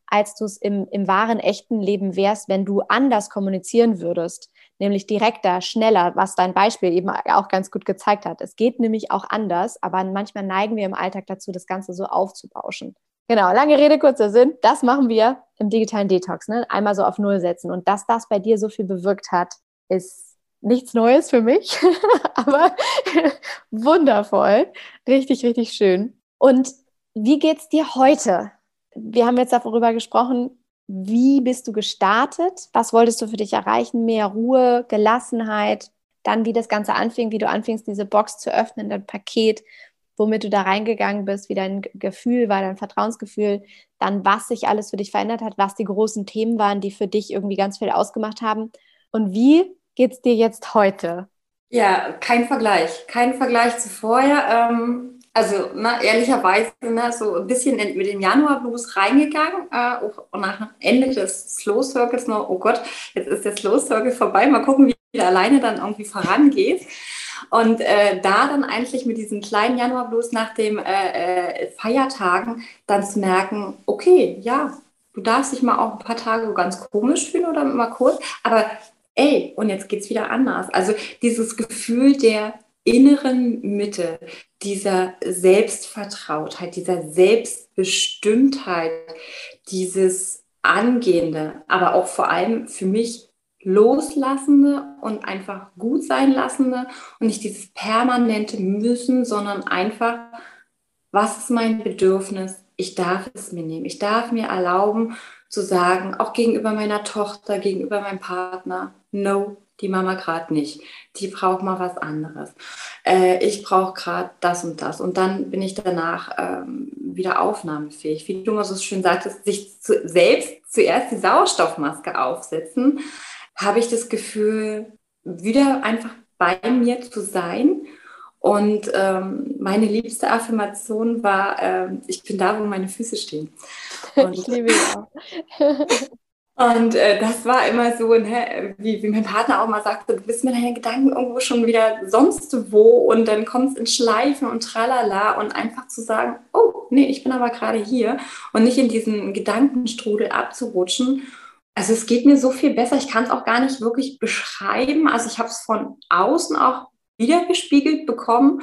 als du es im, im wahren, echten Leben wärst, wenn du anders kommunizieren würdest. Nämlich direkter, schneller, was dein Beispiel eben auch ganz gut gezeigt hat. Es geht nämlich auch anders, aber manchmal neigen wir im Alltag dazu, das Ganze so aufzubauschen. Genau, lange Rede, kurzer Sinn. Das machen wir im digitalen Detox. Ne? Einmal so auf Null setzen. Und dass das bei dir so viel bewirkt hat, ist nichts Neues für mich, aber wundervoll. Richtig, richtig schön. Und wie geht's dir heute? Wir haben jetzt darüber gesprochen, wie bist du gestartet? Was wolltest du für dich erreichen? Mehr Ruhe, Gelassenheit, dann wie das Ganze anfing, wie du anfingst, diese Box zu öffnen, dein Paket, womit du da reingegangen bist, wie dein Gefühl war, dein Vertrauensgefühl, dann was sich alles für dich verändert hat, was die großen Themen waren, die für dich irgendwie ganz viel ausgemacht haben. Und wie geht es dir jetzt heute? Ja, kein Vergleich. Kein Vergleich zu vorher. Ähm, also na, ehrlicherweise na, so ein bisschen in, mit dem Januar-Blues reingegangen äh, und nach Ende des Slow Circles noch, oh Gott, jetzt ist der Slow Circle vorbei, mal gucken, wie du alleine dann irgendwie vorangehst. Und äh, da dann eigentlich mit diesem kleinen Januarblues nach den äh, äh, Feiertagen dann zu merken, okay, ja, du darfst dich mal auch ein paar Tage ganz komisch fühlen oder mal kurz, aber ey, und jetzt geht es wieder anders. Also dieses Gefühl der inneren Mitte, dieser Selbstvertrautheit, dieser Selbstbestimmtheit, dieses Angehende, aber auch vor allem für mich loslassende und einfach gut sein lassende und nicht dieses permanente Müssen, sondern einfach, was ist mein Bedürfnis? Ich darf es mir nehmen. Ich darf mir erlauben zu sagen, auch gegenüber meiner Tochter, gegenüber meinem Partner, no, die Mama gerade nicht. Die braucht mal was anderes. Äh, ich brauche gerade das und das. Und dann bin ich danach ähm, wieder aufnahmefähig. Wie du immer so schön sagtest, sich zu, selbst zuerst die Sauerstoffmaske aufsetzen habe ich das Gefühl, wieder einfach bei mir zu sein. Und ähm, meine liebste Affirmation war, äh, ich bin da, wo meine Füße stehen. Und, ich liebe und äh, das war immer so, ne, wie, wie mein Partner auch mal sagte, du bist mit deinen Gedanken irgendwo schon wieder sonst wo und dann kommst in Schleifen und tralala und einfach zu sagen, oh, nee, ich bin aber gerade hier und nicht in diesen Gedankenstrudel abzurutschen also es geht mir so viel besser. Ich kann es auch gar nicht wirklich beschreiben. Also ich habe es von außen auch wiedergespiegelt bekommen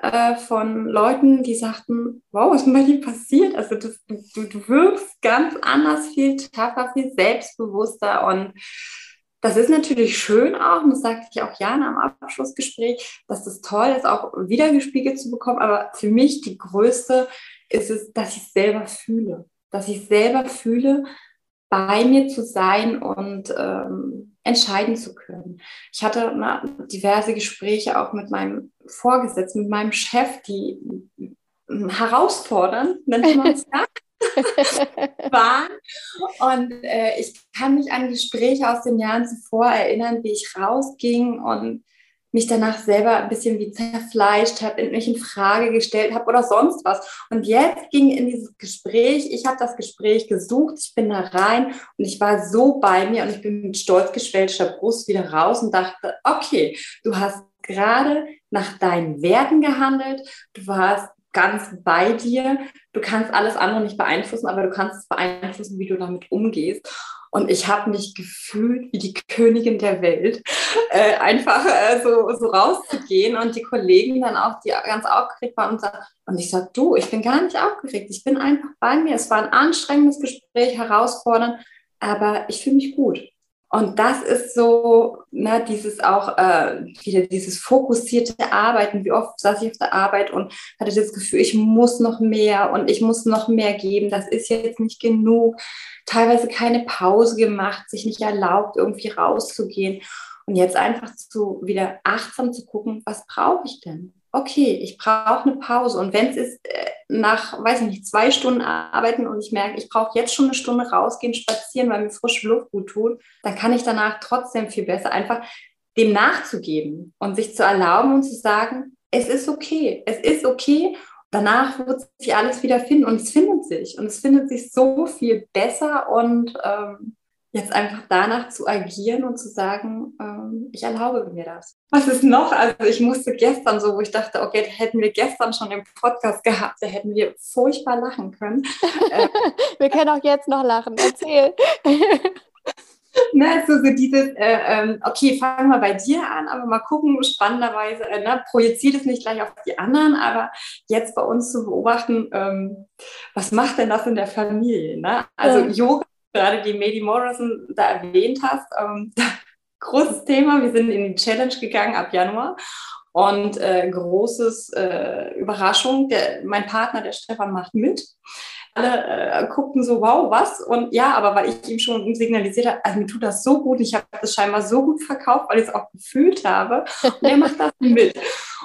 äh, von Leuten, die sagten, wow, was ist bei dir passiert? Also das, du, du wirkst ganz anders, viel tougher, viel selbstbewusster und das ist natürlich schön auch, und das sagte ich auch Jana am Abschlussgespräch, dass das toll ist, auch wiedergespiegelt zu bekommen. Aber für mich die größte ist es, dass ich es selber fühle. Dass ich selber fühle, bei mir zu sein und ähm, entscheiden zu können. Ich hatte na, diverse Gespräche auch mit meinem Vorgesetzten, mit meinem Chef, die hm, herausfordern, nennt man es ja. waren. Und äh, ich kann mich an Gespräche aus den Jahren zuvor erinnern, wie ich rausging und mich danach selber ein bisschen wie zerfleischt habe, mich in Frage gestellt habe oder sonst was. Und jetzt ging in dieses Gespräch, ich habe das Gespräch gesucht, ich bin da rein und ich war so bei mir und ich bin mit stolz geschwellter Brust wieder raus und dachte, okay, du hast gerade nach deinen Werten gehandelt, du warst ganz bei dir, du kannst alles andere nicht beeinflussen, aber du kannst es beeinflussen, wie du damit umgehst. Und ich habe mich gefühlt wie die Königin der Welt, äh, einfach äh, so, so rauszugehen und die Kollegen dann auch, die ganz aufgeregt waren und sagen, und ich sage, du, ich bin gar nicht aufgeregt, ich bin einfach bei mir. Es war ein anstrengendes Gespräch, herausfordernd, aber ich fühle mich gut. Und das ist so, ne, dieses auch äh, wieder dieses fokussierte Arbeiten. Wie oft saß ich auf der Arbeit und hatte das Gefühl, ich muss noch mehr und ich muss noch mehr geben. Das ist jetzt nicht genug. Teilweise keine Pause gemacht, sich nicht erlaubt, irgendwie rauszugehen. Und jetzt einfach zu wieder achtsam zu gucken, was brauche ich denn? Okay, ich brauche eine Pause. Und wenn es ist, äh, nach, weiß ich nicht, zwei Stunden arbeiten und ich merke, ich brauche jetzt schon eine Stunde rausgehen, spazieren, weil mir frische Luft gut tut, dann kann ich danach trotzdem viel besser einfach dem nachzugeben und sich zu erlauben und zu sagen, es ist okay, es ist okay. Danach wird sich alles wieder finden und es findet sich und es findet sich so viel besser und ähm, jetzt einfach danach zu agieren und zu sagen, ähm, ich erlaube mir das. Was ist noch? Also ich musste gestern so, wo ich dachte, okay, hätten wir gestern schon den Podcast gehabt, da hätten wir furchtbar lachen können. wir können auch jetzt noch lachen. Erzähl. ne, so, so dieses, äh, ähm, okay, fangen wir bei dir an, aber mal gucken, spannenderweise, äh, ne, projiziert es nicht gleich auf die anderen, aber jetzt bei uns zu beobachten, ähm, was macht denn das in der Familie? Ne? Also ja. Yoga gerade die Mady Morrison da erwähnt hast, ähm, großes Thema. Wir sind in die Challenge gegangen ab Januar und äh, großes äh, Überraschung. Der, mein Partner, der Stefan, macht mit. Alle äh, guckten so, wow, was? Und ja, aber weil ich ihm schon signalisiert habe, also mir tut das so gut, ich habe das scheinbar so gut verkauft, weil ich es auch gefühlt habe. Und er macht das mit.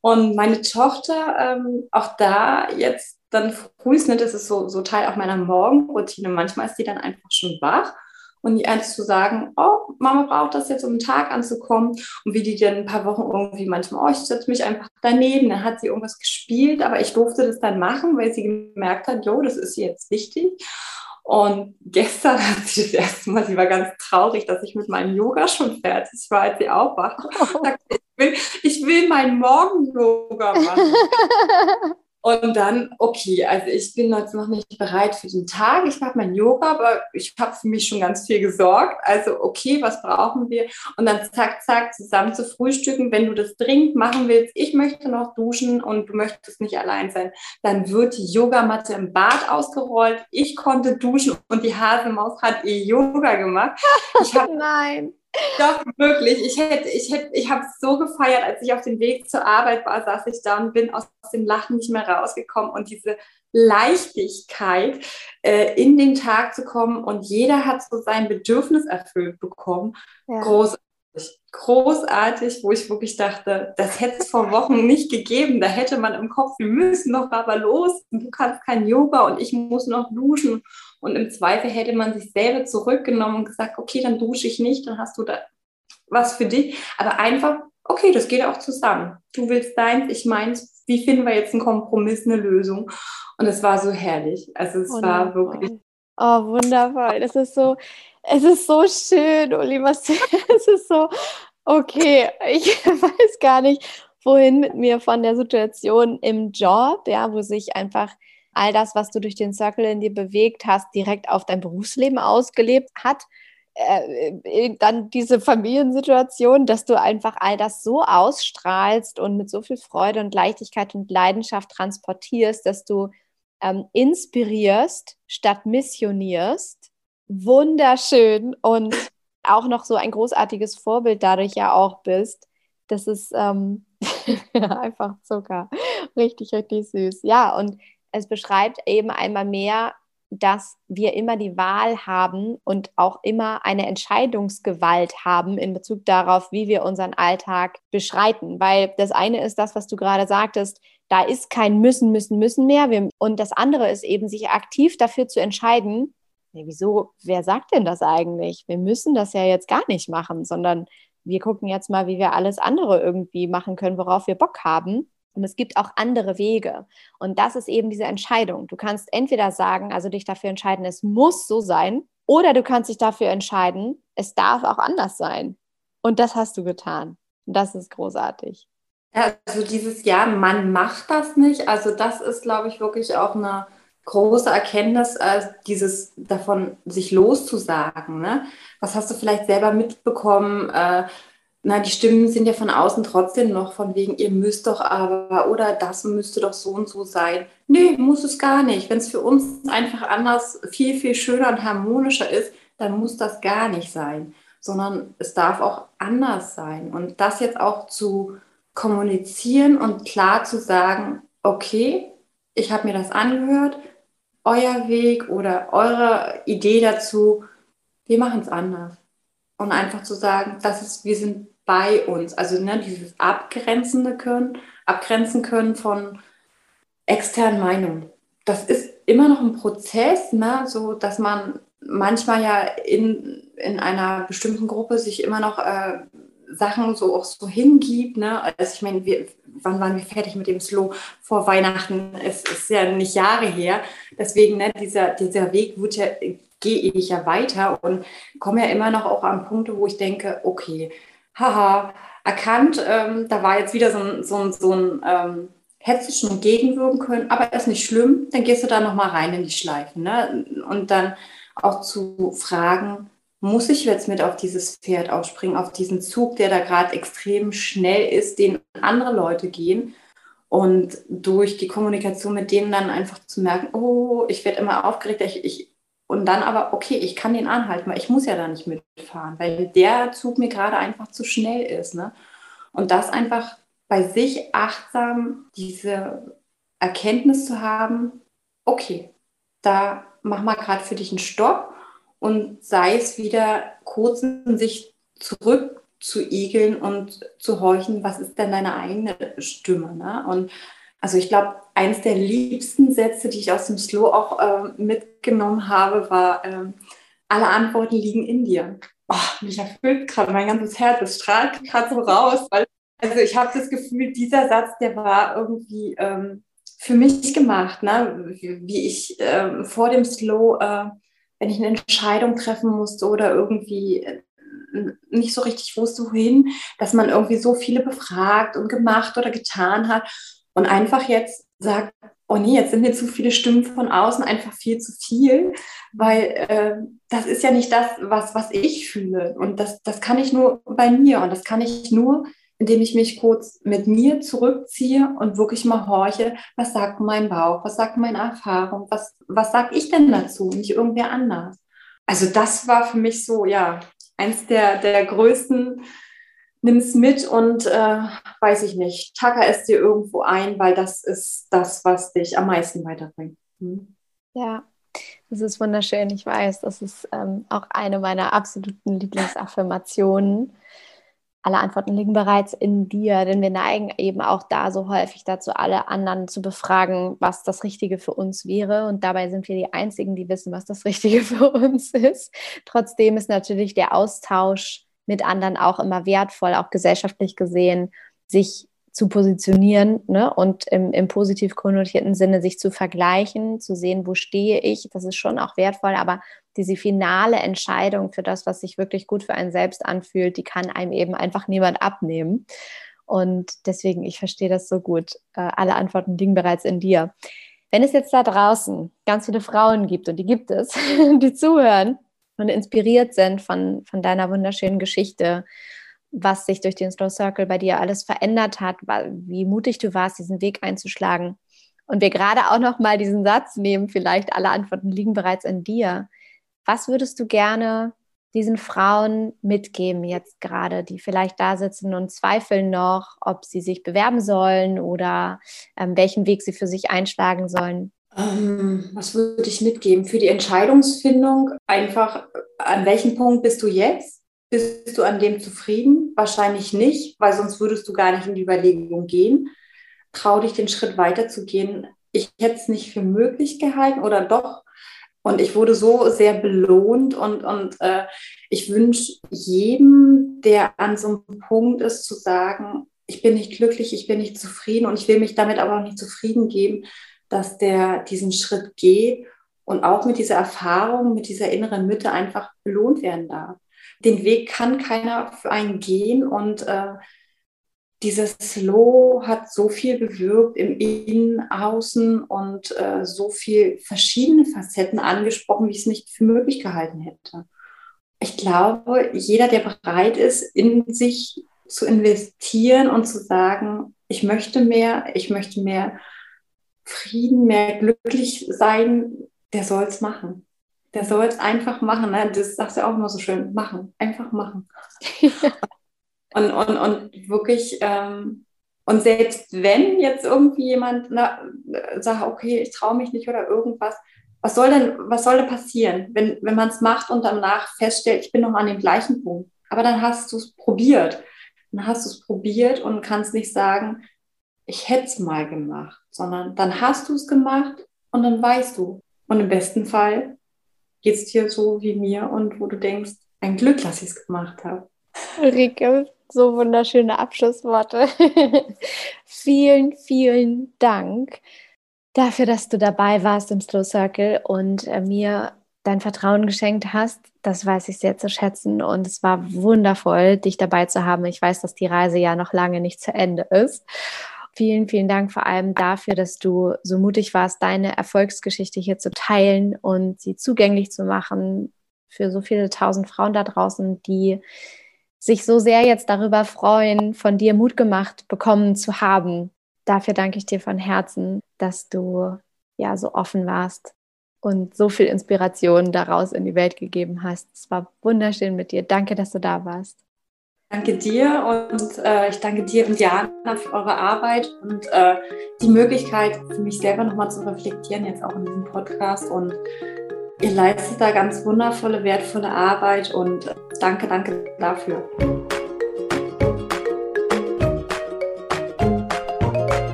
Und meine Tochter, ähm, auch da jetzt dann das ist so, so Teil auch meiner Morgenroutine. Manchmal ist die dann einfach schon wach und die eins zu sagen, oh, Mama braucht das jetzt, um den Tag anzukommen. Und wie die dann ein paar Wochen irgendwie manchmal, oh, ich setze mich einfach daneben, dann hat sie irgendwas gespielt, aber ich durfte das dann machen, weil sie gemerkt hat, jo, das ist jetzt wichtig. Und gestern hat sie das erste Mal, sie war ganz traurig, dass ich mit meinem Yoga schon fertig war, als sie aufwacht. Oh. ich, will, ich will meinen Morgen-Yoga machen. Und dann, okay, also ich bin jetzt noch nicht bereit für den Tag. Ich mache mein Yoga, aber ich habe für mich schon ganz viel gesorgt. Also, okay, was brauchen wir? Und dann zack, zack, zusammen zu frühstücken. Wenn du das dringend machen willst, ich möchte noch duschen und du möchtest nicht allein sein, dann wird die Yogamatte im Bad ausgerollt. Ich konnte duschen und die Hasemaus hat ihr Yoga gemacht. Ich hab, Nein. Doch, wirklich. Ich hätte, ich hätte, ich habe es so gefeiert, als ich auf dem Weg zur Arbeit war, saß ich da und bin aus dem Lachen nicht mehr rausgekommen und diese Leichtigkeit äh, in den Tag zu kommen und jeder hat so sein Bedürfnis erfüllt bekommen. Ja. Großartig. Großartig, wo ich wirklich dachte, das hätte es vor Wochen nicht gegeben. Da hätte man im Kopf, wir müssen noch aber los. Du kannst kein Yoga und ich muss noch duschen. Und im Zweifel hätte man sich selber zurückgenommen und gesagt, okay, dann dusche ich nicht, dann hast du da was für dich. Aber einfach, okay, das geht auch zusammen. Du willst deins, ich meins. Wie finden wir jetzt einen Kompromiss, eine Lösung? Und es war so herrlich. Also es wundervoll. war wirklich. Oh, wundervoll. Das ist so, es ist so schön, Uli, was es ist so, okay, ich weiß gar nicht, wohin mit mir von der Situation im Job, ja, wo sich einfach all das, was du durch den Circle in dir bewegt hast, direkt auf dein Berufsleben ausgelebt hat. Äh, äh, dann diese Familiensituation, dass du einfach all das so ausstrahlst und mit so viel Freude und Leichtigkeit und Leidenschaft transportierst, dass du ähm, inspirierst statt missionierst. Wunderschön und auch noch so ein großartiges Vorbild dadurch ja auch bist. Das ist ähm, einfach Zucker. Richtig, richtig süß. Ja, und es beschreibt eben einmal mehr, dass wir immer die Wahl haben und auch immer eine Entscheidungsgewalt haben in Bezug darauf, wie wir unseren Alltag beschreiten. Weil das eine ist das, was du gerade sagtest, da ist kein müssen, müssen, müssen mehr. Und das andere ist eben, sich aktiv dafür zu entscheiden, nee, wieso, wer sagt denn das eigentlich? Wir müssen das ja jetzt gar nicht machen, sondern wir gucken jetzt mal, wie wir alles andere irgendwie machen können, worauf wir Bock haben. Und es gibt auch andere Wege. Und das ist eben diese Entscheidung. Du kannst entweder sagen, also dich dafür entscheiden, es muss so sein, oder du kannst dich dafür entscheiden, es darf auch anders sein. Und das hast du getan. Und das ist großartig. Ja, also dieses Jahr, man macht das nicht. Also das ist, glaube ich, wirklich auch eine große Erkenntnis, äh, dieses davon sich loszusagen. Ne? Was hast du vielleicht selber mitbekommen? Na, die Stimmen sind ja von außen trotzdem noch von wegen, ihr müsst doch aber oder das müsste doch so und so sein. Nee, muss es gar nicht. Wenn es für uns einfach anders, viel, viel schöner und harmonischer ist, dann muss das gar nicht sein, sondern es darf auch anders sein. Und das jetzt auch zu kommunizieren und klar zu sagen, okay, ich habe mir das angehört, euer Weg oder eure Idee dazu, wir machen es anders. Und einfach zu sagen, das ist, wir sind bei uns. Also ne, dieses Abgrenzende können, abgrenzen können von externen Meinungen. Das ist immer noch ein Prozess, ne, so dass man manchmal ja in, in einer bestimmten Gruppe sich immer noch äh, Sachen so auch so hingibt. Ne? Also ich meine, wann waren wir fertig mit dem Slow vor Weihnachten? Es ist ja nicht Jahre her. Deswegen, ne, dieser, dieser Weg wird ja, gehe ich ja weiter und komme ja immer noch auch an Punkte, wo ich denke, okay, haha, erkannt, ähm, da war jetzt wieder so ein, so ein, so ein ähm, hättest du schon gegenwirken können, aber ist nicht schlimm, dann gehst du da nochmal rein in die Schleifen. Ne? Und dann auch zu fragen, muss ich jetzt mit auf dieses Pferd aufspringen, auf diesen Zug, der da gerade extrem schnell ist, den andere Leute gehen. Und durch die Kommunikation mit denen dann einfach zu merken, oh, ich werde immer aufgeregt, ich, ich und dann aber, okay, ich kann den anhalten, weil ich muss ja da nicht mitfahren, weil der Zug mir gerade einfach zu schnell ist. Ne? Und das einfach bei sich achtsam, diese Erkenntnis zu haben, okay, da mach mal gerade für dich einen Stopp und sei es wieder kurz in sich zurück zu igeln und zu horchen, was ist denn deine eigene Stimme? Ne? Und also ich glaube, eins der liebsten Sätze, die ich aus dem Slow auch äh, mitgenommen habe, war, äh, alle Antworten liegen in dir. Oh, mich erfüllt gerade mein ganzes Herz, es strahlt gerade so raus, weil also ich habe das Gefühl, dieser Satz, der war irgendwie ähm, für mich gemacht, ne? wie ich ähm, vor dem Slow, äh, wenn ich eine Entscheidung treffen musste oder irgendwie äh, nicht so richtig wusste, wohin, dass man irgendwie so viele befragt und gemacht oder getan hat und einfach jetzt sagt, oh nee, jetzt sind mir zu viele Stimmen von außen einfach viel zu viel, weil äh, das ist ja nicht das, was, was ich fühle. Und das, das kann ich nur bei mir und das kann ich nur, indem ich mich kurz mit mir zurückziehe und wirklich mal horche, was sagt mein Bauch, was sagt meine Erfahrung, was, was sag ich denn dazu, nicht irgendwer anders. Also das war für mich so, ja, eins der, der größten nimm es mit und äh, weiß ich nicht, tacker es dir irgendwo ein, weil das ist das, was dich am meisten weiterbringt. Hm? Ja, das ist wunderschön. Ich weiß, das ist ähm, auch eine meiner absoluten Lieblingsaffirmationen. Alle Antworten liegen bereits in dir, denn wir neigen eben auch da so häufig dazu, alle anderen zu befragen, was das Richtige für uns wäre. Und dabei sind wir die Einzigen, die wissen, was das Richtige für uns ist. Trotzdem ist natürlich der Austausch mit anderen auch immer wertvoll, auch gesellschaftlich gesehen, sich zu positionieren ne? und im, im positiv konnotierten Sinne sich zu vergleichen, zu sehen, wo stehe ich. Das ist schon auch wertvoll, aber diese finale Entscheidung für das, was sich wirklich gut für einen selbst anfühlt, die kann einem eben einfach niemand abnehmen. Und deswegen, ich verstehe das so gut. Äh, alle Antworten liegen bereits in dir. Wenn es jetzt da draußen ganz viele Frauen gibt, und die gibt es, die zuhören und inspiriert sind von, von deiner wunderschönen Geschichte, was sich durch den Slow Circle bei dir alles verändert hat, wie mutig du warst, diesen Weg einzuschlagen. Und wir gerade auch noch mal diesen Satz nehmen, vielleicht alle Antworten liegen bereits in dir. Was würdest du gerne diesen Frauen mitgeben jetzt gerade, die vielleicht da sitzen und zweifeln noch, ob sie sich bewerben sollen oder ähm, welchen Weg sie für sich einschlagen sollen? Ähm, was würde ich mitgeben? Für die Entscheidungsfindung einfach, an welchem Punkt bist du jetzt? Bist du an dem zufrieden? Wahrscheinlich nicht, weil sonst würdest du gar nicht in die Überlegung gehen. Trau dich, den Schritt weiterzugehen. Ich hätte es nicht für möglich gehalten oder doch. Und ich wurde so sehr belohnt und, und äh, ich wünsche jedem, der an so einem Punkt ist, zu sagen, ich bin nicht glücklich, ich bin nicht zufrieden und ich will mich damit aber auch nicht zufrieden geben, dass der diesen Schritt geht und auch mit dieser Erfahrung, mit dieser inneren Mitte einfach belohnt werden darf. Den Weg kann keiner für einen gehen und äh, dieses Slow hat so viel bewirkt im Innen, Außen und äh, so viel verschiedene Facetten angesprochen, wie ich es nicht für möglich gehalten hätte. Ich glaube, jeder, der bereit ist, in sich zu investieren und zu sagen, ich möchte mehr, ich möchte mehr Frieden, mehr glücklich sein, der soll es machen. Der soll es einfach machen. Ne? Das sagst du auch immer so schön. Machen, einfach machen. und, und, und wirklich, ähm, und selbst wenn jetzt irgendwie jemand na, sagt, okay, ich traue mich nicht oder irgendwas, was soll denn, was soll denn passieren, wenn, wenn man es macht und danach feststellt, ich bin noch an dem gleichen Punkt. Aber dann hast du es probiert. dann hast du es probiert und kannst nicht sagen, ich hätte es mal gemacht, sondern dann hast du es gemacht und dann weißt du. Und im besten Fall geht es dir so wie mir und wo du denkst, ein Glück, dass ich es gemacht habe. Ulrike, so wunderschöne Abschlussworte. vielen, vielen Dank dafür, dass du dabei warst im Slow Circle und äh, mir dein Vertrauen geschenkt hast. Das weiß ich sehr zu schätzen und es war wundervoll, dich dabei zu haben. Ich weiß, dass die Reise ja noch lange nicht zu Ende ist. Vielen, vielen Dank vor allem dafür, dass du so mutig warst, deine Erfolgsgeschichte hier zu teilen und sie zugänglich zu machen für so viele tausend Frauen da draußen, die sich so sehr jetzt darüber freuen, von dir Mut gemacht bekommen zu haben. Dafür danke ich dir von Herzen, dass du ja so offen warst und so viel Inspiration daraus in die Welt gegeben hast. Es war wunderschön mit dir. Danke, dass du da warst. Danke dir und äh, ich danke dir und Diana für eure Arbeit und äh, die Möglichkeit für mich selber nochmal zu reflektieren, jetzt auch in diesem Podcast. Und ihr leistet da ganz wundervolle, wertvolle Arbeit und danke, danke dafür.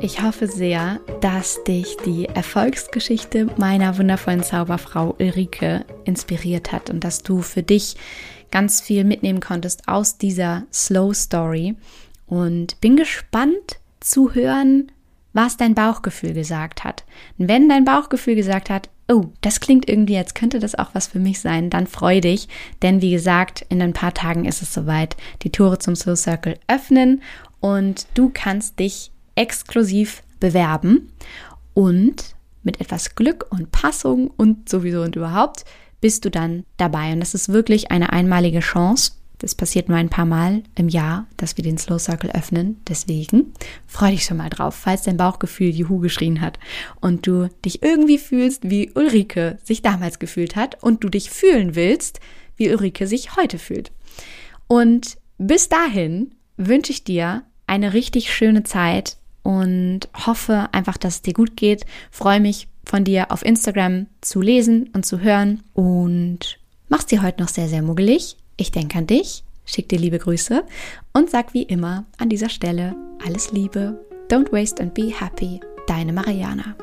Ich hoffe sehr, dass dich die Erfolgsgeschichte meiner wundervollen Zauberfrau Ulrike inspiriert hat und dass du für dich ganz viel mitnehmen konntest aus dieser Slow Story. Und bin gespannt zu hören, was dein Bauchgefühl gesagt hat. Und wenn dein Bauchgefühl gesagt hat, oh, das klingt irgendwie, als könnte das auch was für mich sein, dann freu dich, denn wie gesagt, in ein paar Tagen ist es soweit. Die Tore zum Slow Circle öffnen und du kannst dich exklusiv bewerben und mit etwas Glück und Passung und sowieso und überhaupt bist du dann dabei. Und das ist wirklich eine einmalige Chance. Das passiert nur ein paar Mal im Jahr, dass wir den Slow Circle öffnen. Deswegen freu dich schon mal drauf, falls dein Bauchgefühl Juhu geschrien hat und du dich irgendwie fühlst, wie Ulrike sich damals gefühlt hat und du dich fühlen willst, wie Ulrike sich heute fühlt. Und bis dahin wünsche ich dir eine richtig schöne Zeit und hoffe einfach, dass es dir gut geht. Freue mich von dir auf Instagram zu lesen und zu hören und mach's dir heute noch sehr, sehr muggelig. Ich denke an dich, schick dir liebe Grüße und sag wie immer an dieser Stelle alles Liebe. Don't waste and be happy. Deine Mariana.